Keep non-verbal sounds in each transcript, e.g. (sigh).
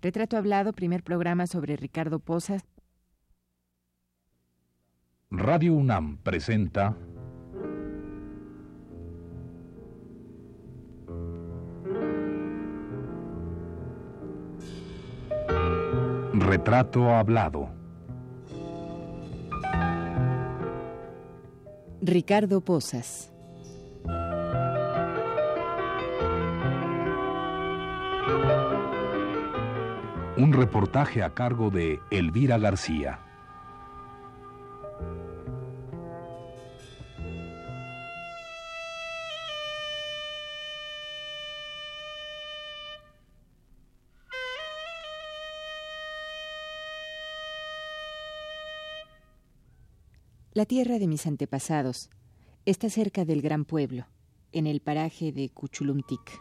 Retrato Hablado, primer programa sobre Ricardo Posas. Radio UNAM presenta Retrato Hablado. Ricardo Posas. Un reportaje a cargo de Elvira García. La tierra de mis antepasados está cerca del gran pueblo, en el paraje de Cuchulumtic.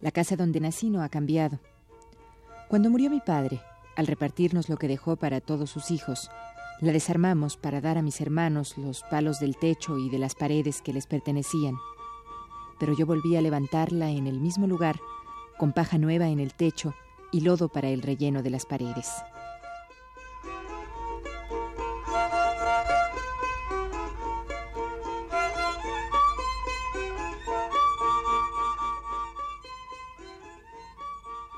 La casa donde nací no ha cambiado cuando murió mi padre, al repartirnos lo que dejó para todos sus hijos, la desarmamos para dar a mis hermanos los palos del techo y de las paredes que les pertenecían. Pero yo volví a levantarla en el mismo lugar, con paja nueva en el techo y lodo para el relleno de las paredes.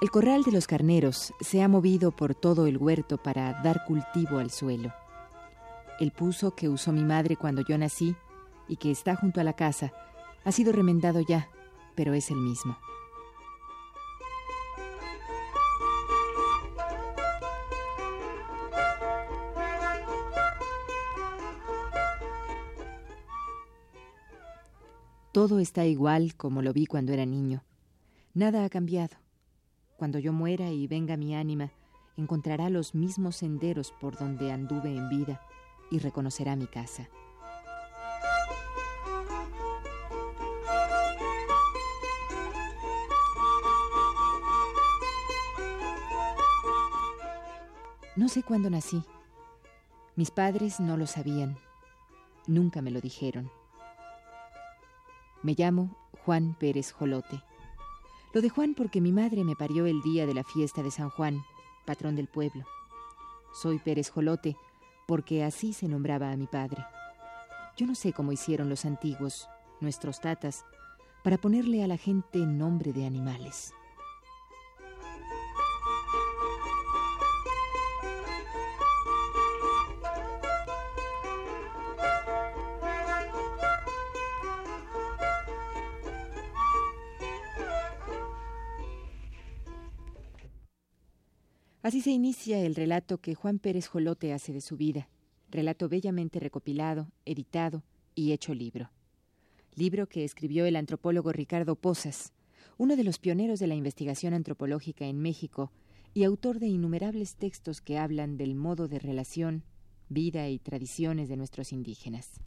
El corral de los carneros se ha movido por todo el huerto para dar cultivo al suelo. El puso que usó mi madre cuando yo nací y que está junto a la casa ha sido remendado ya, pero es el mismo. Todo está igual como lo vi cuando era niño. Nada ha cambiado. Cuando yo muera y venga mi ánima, encontrará los mismos senderos por donde anduve en vida y reconocerá mi casa. No sé cuándo nací. Mis padres no lo sabían. Nunca me lo dijeron. Me llamo Juan Pérez Jolote. Lo de Juan porque mi madre me parió el día de la fiesta de San Juan, patrón del pueblo. Soy Pérez Jolote porque así se nombraba a mi padre. Yo no sé cómo hicieron los antiguos, nuestros tatas, para ponerle a la gente nombre de animales. Así se inicia el relato que Juan Pérez Jolote hace de su vida, relato bellamente recopilado, editado y hecho libro. Libro que escribió el antropólogo Ricardo Posas, uno de los pioneros de la investigación antropológica en México y autor de innumerables textos que hablan del modo de relación, vida y tradiciones de nuestros indígenas.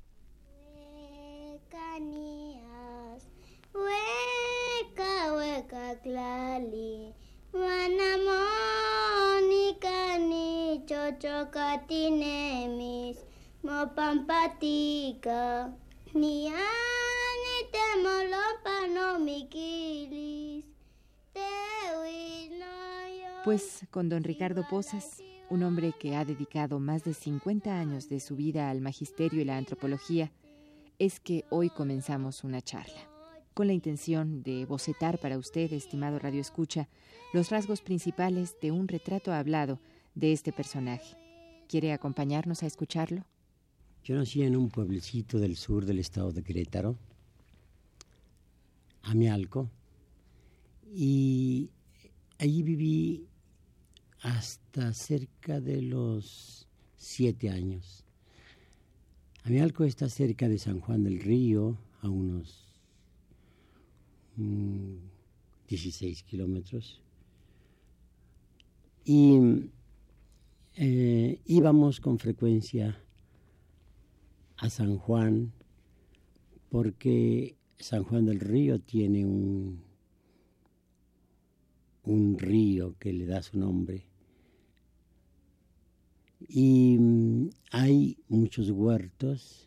Pues con don Ricardo Posas, un hombre que ha dedicado más de 50 años de su vida al magisterio y la antropología, es que hoy comenzamos una charla con la intención de bocetar para usted, estimado Radio Escucha, los rasgos principales de un retrato hablado de este personaje. ¿Quiere acompañarnos a escucharlo? Yo nací en un pueblecito del sur del estado de Querétaro, Amialco, y allí viví hasta cerca de los siete años. Amialco está cerca de San Juan del Río, a unos 16 mm, kilómetros. Y eh, íbamos con frecuencia a San Juan porque San Juan del Río tiene un, un río que le da su nombre. Y mm, hay muchos huertos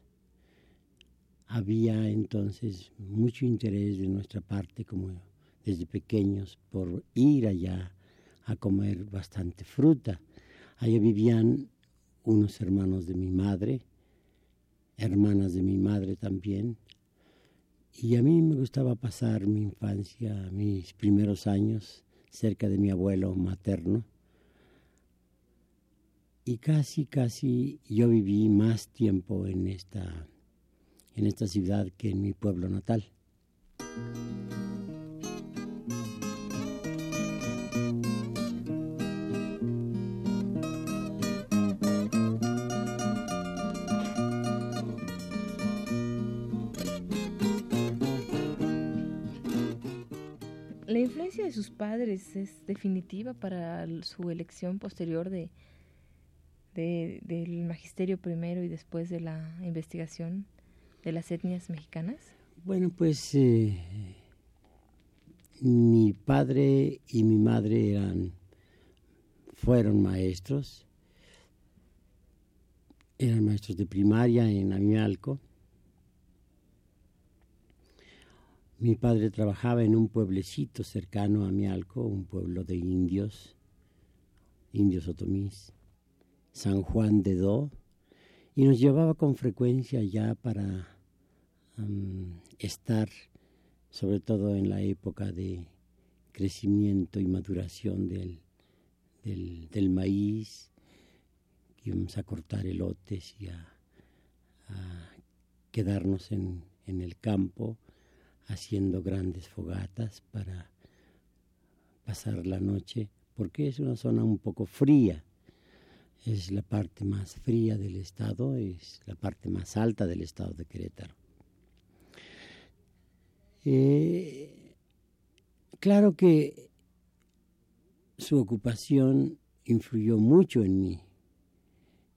había entonces mucho interés de nuestra parte, como desde pequeños, por ir allá a comer bastante fruta. Allá vivían unos hermanos de mi madre, hermanas de mi madre también, y a mí me gustaba pasar mi infancia, mis primeros años cerca de mi abuelo materno. Y casi, casi yo viví más tiempo en esta, en esta ciudad que en mi pueblo natal. De sus padres es definitiva para su elección posterior de, del magisterio primero y después de la investigación de las etnias mexicanas? Bueno, pues eh, mi padre y mi madre eran, fueron maestros, eran maestros de primaria en Amialco Mi padre trabajaba en un pueblecito cercano a Mialco, un pueblo de indios, indios otomís, San Juan de Do, y nos llevaba con frecuencia ya para estar, sobre todo en la época de crecimiento y maduración del, del, maíz, íbamos a cortar elotes y a, quedarnos en, en el campo haciendo grandes fogatas para pasar la noche, porque es una zona un poco fría. Es la parte más fría del estado, es la parte más alta del estado de Querétaro. Eh, claro que su ocupación influyó mucho en mí.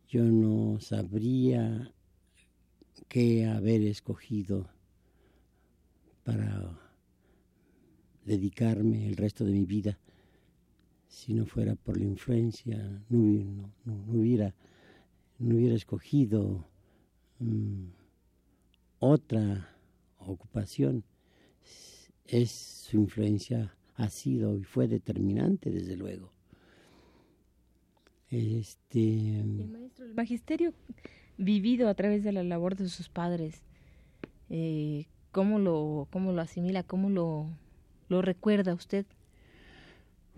Yo no sabría qué haber escogido para dedicarme el resto de mi vida si no fuera por la influencia, no, hubiera, no hubiera escogido mm, otra ocupación. Es su influencia ha sido y fue determinante desde luego. Este, el maestro, el magisterio vivido a través de la labor de sus padres, eh, ¿Cómo lo, cómo lo asimila? ¿Cómo lo, lo recuerda usted?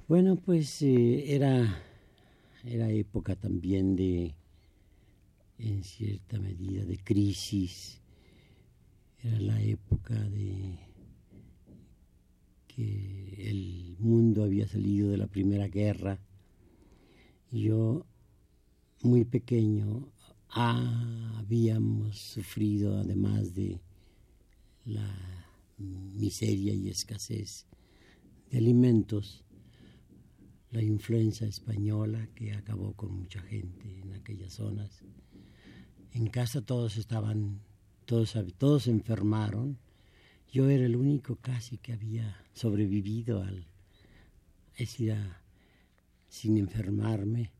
Bueno, pues eh, era, era época también de, en cierta medida, de crisis. Era la época de que el mundo había salido de la Primera Guerra. Yo, muy pequeño, habíamos sufrido, además de la miseria y escasez de alimentos, la influenza española que acabó con mucha gente en aquellas zonas. En casa todos estaban, todos, todos enfermaron. Yo era el único casi que había sobrevivido al, es decir, sin enfermarme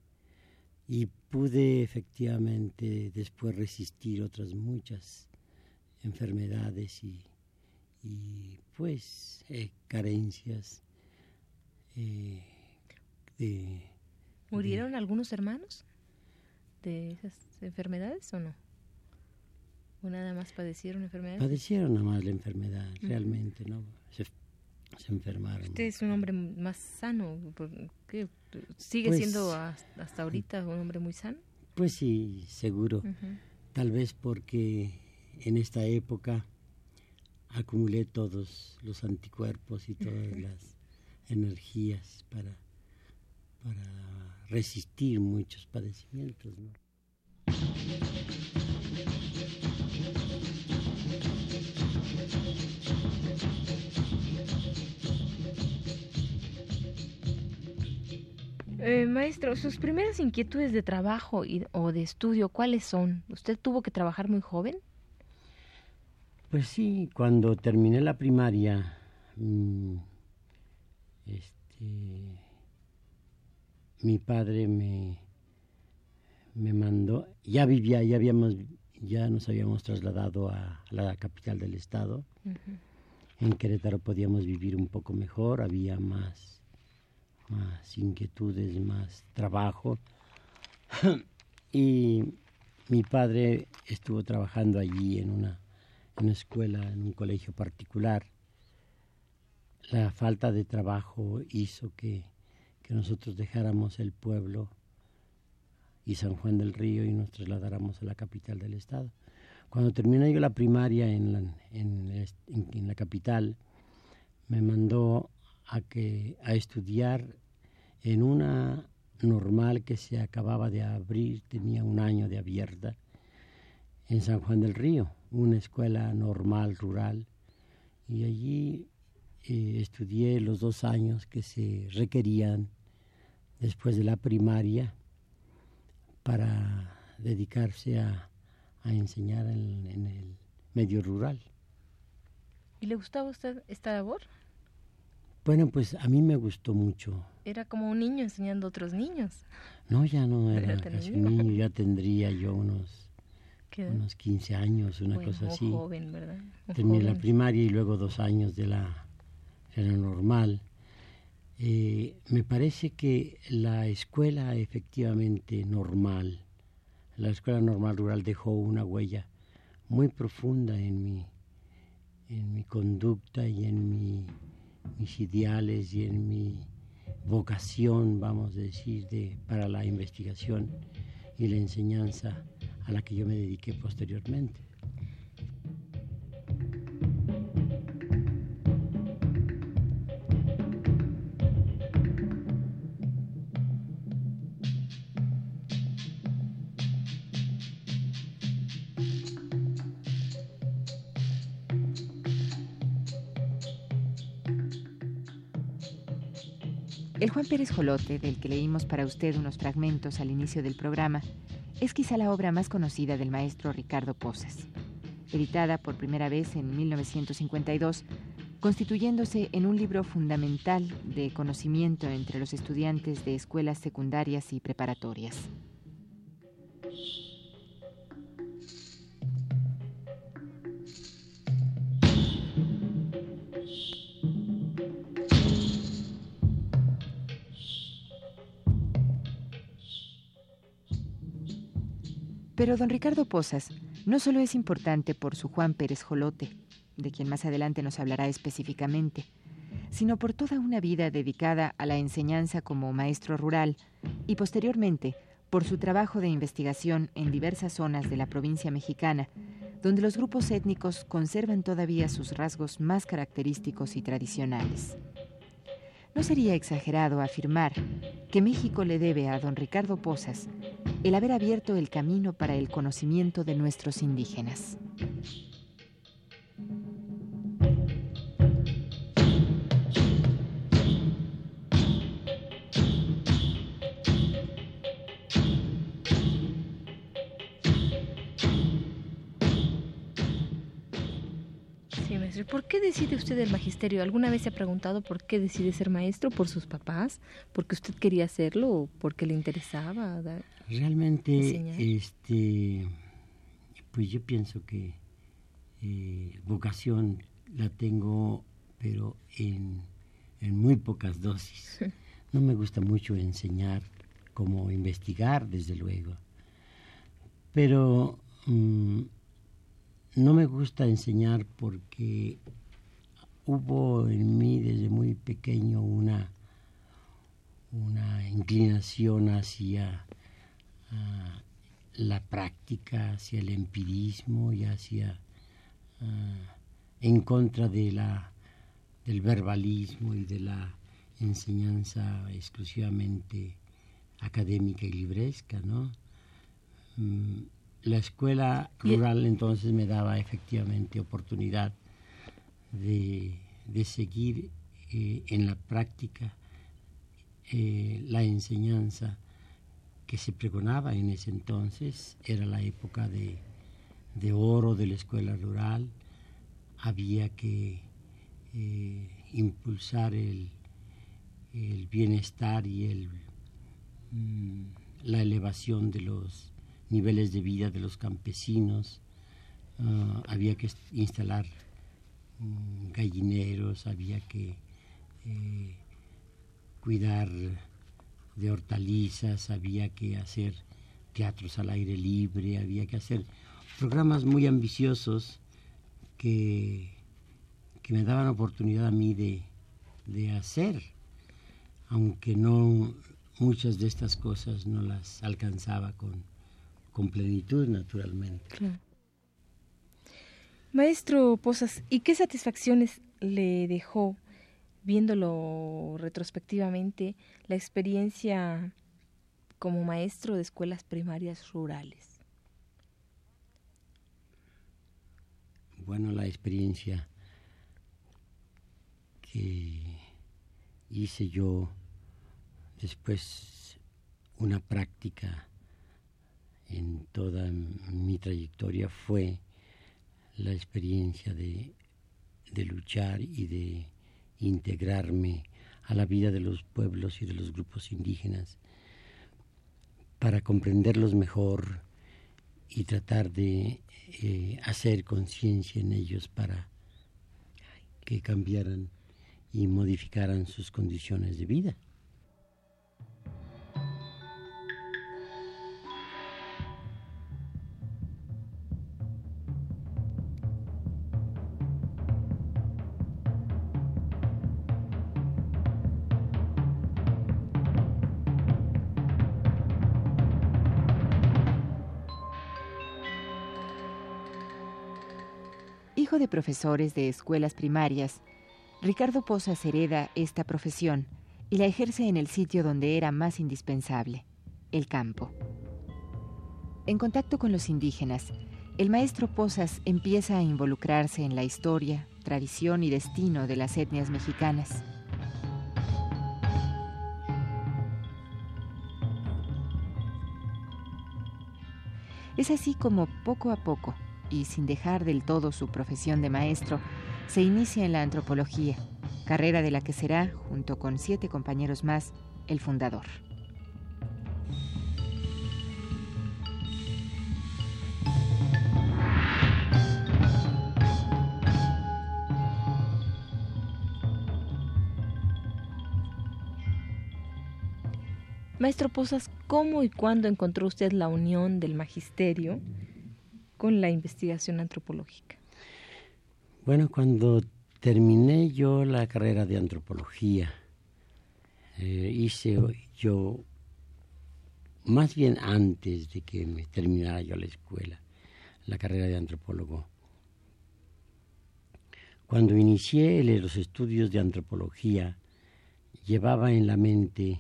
y pude efectivamente después resistir otras muchas enfermedades y, y pues eh, carencias eh, de, ¿Murieron algunos hermanos de esas enfermedades o no? ¿O nada más padecieron enfermedades? Padecieron nada más la enfermedad, realmente, ¿no? Se, enfermaron. Usted es un hombre más sano, ¿qué? ¿sigue pues siendo hasta ahorita un hombre muy sano? Pues sí, seguro. Tal vez porque en esta época acumulé todos los anticuerpos y todas las energías para, para resistir muchos padecimientos. Eh, maestro, sus primeras inquietudes de trabajo o de estudio, ¿cuáles son? ¿Usted tuvo que trabajar muy joven? Pues sí, cuando terminé la primaria, mm, este, mi padre me, me mandó, ya vivía, ya habíamos, ya nos habíamos trasladado a, la capital del estado. En Querétaro podíamos vivir un poco mejor, había más, más inquietudes, más trabajo. (coughs) y mi padre estuvo trabajando allí en una, una escuela, en un colegio particular. La falta de trabajo hizo que, que nosotros dejáramos el pueblo y San Juan del Río y nos trasladáramos a la capital del estado. Cuando terminé yo la primaria en la, en, en la capital, me mandó a, que, a estudiar en una normal que se acababa de abrir, tenía un año de abierta, en San Juan del Río, una escuela normal, rural, y allí eh, estudié los dos años que se requerían después de la primaria para dedicarse a, enseñar en, en, el medio rural. ¿Y le gustaba a usted esta labor? Bueno, pues a mí me gustó mucho. Era como un niño enseñando a otros niños. No, ya no (laughs) era casi un niño, ya tendría yo unos, unos 15 años, una cosa así. joven, ¿verdad? Terminé la primaria y luego dos años de la, de la normal. Eh, me parece que la escuela efectivamente normal, la escuela normal rural dejó una huella muy profunda en mi, en mi conducta y en mi mis ideales y en mi vocación, vamos a decir, de, para la investigación y la enseñanza a la que yo me dediqué posteriormente. El Juan Pérez Jolote, del que leímos para usted unos fragmentos al inicio del programa, es quizá la obra más conocida del maestro Ricardo Posas. Editada por primera vez en 1952, constituyéndose en un libro fundamental de conocimiento entre los estudiantes de escuelas secundarias y preparatorias. Pero don Ricardo Posas no solo es importante por su Juan Pérez Jolote, de quien más adelante nos hablará específicamente, sino por toda una vida dedicada a la enseñanza como maestro rural y posteriormente por su trabajo de investigación en diversas zonas de la provincia mexicana, donde los grupos étnicos conservan todavía sus rasgos más característicos y tradicionales. No sería exagerado afirmar que México le debe a don Ricardo Posas el haber abierto el camino para el conocimiento de nuestros indígenas. ¿Por qué decide usted el magisterio? ¿Alguna vez se ha preguntado por qué decide ser maestro? ¿Por sus papás? ¿Porque usted quería hacerlo o porque le interesaba? Realmente, este, pues yo pienso que eh, vocación la tengo, pero en, muy pocas dosis. No me gusta mucho enseñar como investigar, desde luego. Pero mm, no me gusta enseñar porque hubo en mí desde muy pequeño una, una inclinación hacia la práctica, hacia el empirismo y hacia en contra de la, del verbalismo y de la enseñanza exclusivamente académica y libresca, ¿no? Mm, la escuela rural entonces me daba efectivamente oportunidad de, seguir eh, en la práctica eh, la enseñanza que se pregonaba en ese entonces. Era la época de, oro de la escuela rural. Había que eh, impulsar el, bienestar y el, mm, la elevación de los niveles de vida de los campesinos, ah, había que instalar mm, gallineros, había que eh, cuidar de hortalizas, había que hacer teatros al aire libre, había que hacer programas muy ambiciosos que, que me daban oportunidad a mí de, de hacer, aunque no muchas de estas cosas no las alcanzaba con, con plenitud, naturalmente. Maestro Posas, ¿y qué satisfacciones le dejó, viéndolo retrospectivamente, la experiencia como maestro de escuelas primarias rurales? Bueno, la experiencia que hice yo después una práctica en toda mi trayectoria fue la experiencia de, luchar y de integrarme a la vida de los pueblos y de los grupos indígenas para comprenderlos mejor y tratar de eh, hacer conciencia en ellos para que cambiaran y modificaran sus condiciones de vida. De profesores de escuelas primarias, Ricardo Posas hereda esta profesión y la ejerce en el sitio donde era más indispensable, el campo. En contacto con los indígenas, el maestro Posas empieza a involucrarse en la historia, tradición y destino de las etnias mexicanas. Es así como poco a poco y sin dejar del todo su profesión de maestro, se inicia en la antropología, carrera de la que será, junto con siete compañeros más, el fundador. Maestro Posas, ¿cómo y cuándo encontró usted la unión del magisterio con la investigación antropológica? Bueno, cuando terminé yo la carrera de antropología, eh, hice yo, más bien antes de que me terminara yo la escuela, la carrera de antropólogo, cuando inicié los estudios de antropología, llevaba en la mente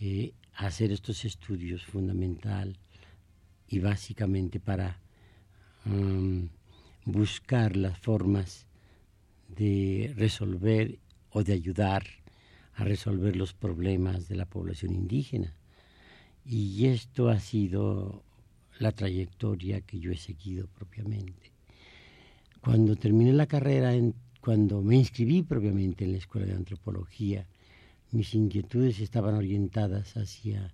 eh, hacer estos estudios fundamental y básicamente para Buscar las formas de resolver o de ayudar a resolver los problemas de la población indígena. Y esto ha sido la trayectoria que yo he seguido propiamente. Cuando terminé la carrera, cuando me inscribí propiamente en la Escuela de Antropología, mis inquietudes estaban orientadas hacia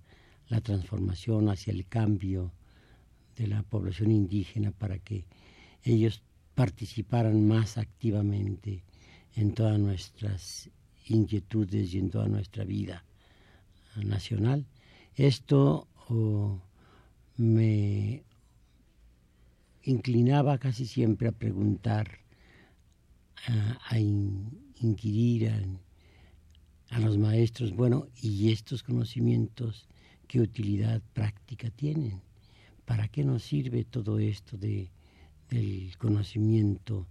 la transformación, hacia el cambio, de la población indígena para que ellos participaran más activamente en todas nuestras inquietudes y en toda nuestra vida nacional. Esto oh, me inclinaba casi siempre a preguntar, a, inquirir a los maestros, bueno, ¿y estos conocimientos qué utilidad práctica tienen? ¿Para qué nos sirve todo esto de, del conocimiento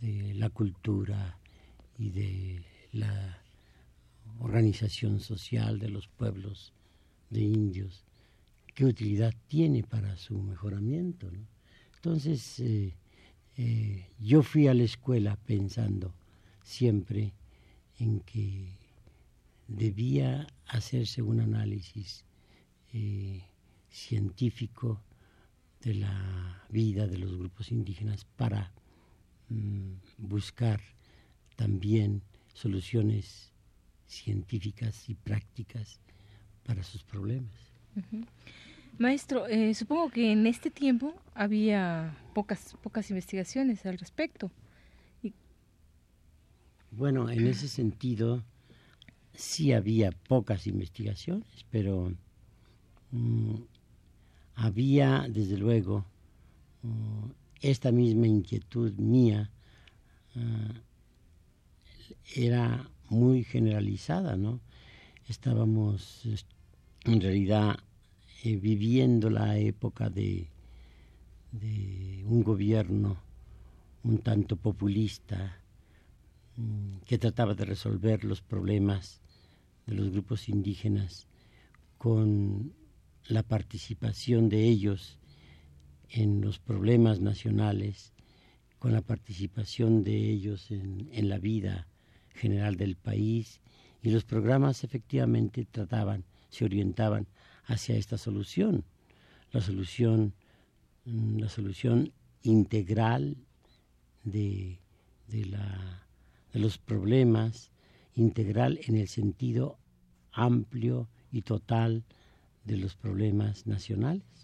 de la cultura y de la organización social de los pueblos de indios? ¿Qué utilidad tiene para su mejoramiento? Entonces, eh, eh, yo fui a la escuela pensando siempre en que debía hacerse un análisis eh, científico de la vida de los grupos indígenas para mm, buscar también soluciones científicas y prácticas para sus problemas. Maestro, eh, supongo que en este tiempo había pocas pocas investigaciones al respecto. Bueno, en ese sentido, sí había pocas investigaciones, pero mm, había, desde luego, mm, esta misma inquietud mía ah, era muy generalizada, ¿no? Estábamos en realidad eh, viviendo la época de, de un gobierno un tanto populista mm, que trataba de resolver los problemas de los grupos indígenas con la participación de ellos en los problemas nacionales, con la participación de ellos en, en la vida general del país y los programas efectivamente trataban, se orientaban hacia esta solución, la solución, mm, la solución integral de, de, la, de los problemas, integral en el sentido amplio y total de los problemas nacionales.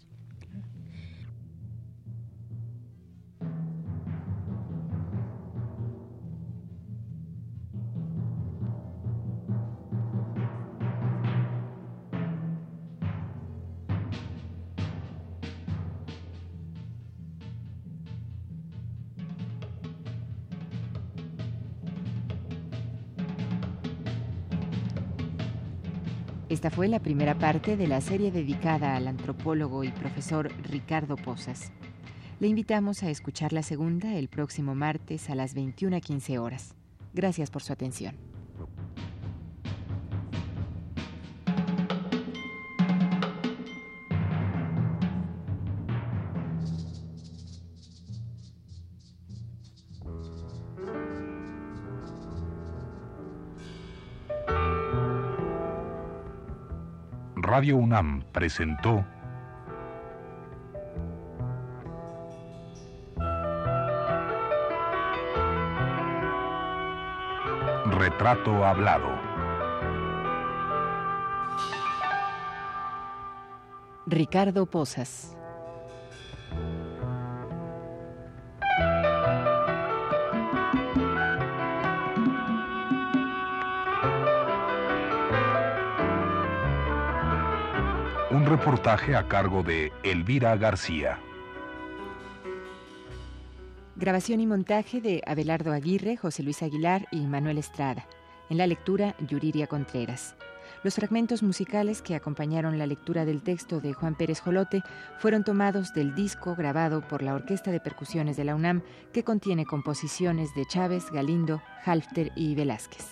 Fue la primera parte de la serie dedicada al antropólogo y profesor Ricardo Posas. Le invitamos a escuchar la segunda el próximo martes a las 21.15 horas. Gracias por su atención. Radio UNAM presentó Retrato Hablado. Ricardo Posas. Un reportaje a cargo de Elvira García. Grabación y montaje de Abelardo Aguirre, José Luis Aguilar y Manuel Estrada. En la lectura, Yuriria Contreras. Los fragmentos musicales que acompañaron la lectura del texto de Juan Pérez Jolote fueron tomados del disco grabado por la Orquesta de Percusiones de la UNAM que contiene composiciones de Chávez, Galindo, Halfter y Velázquez.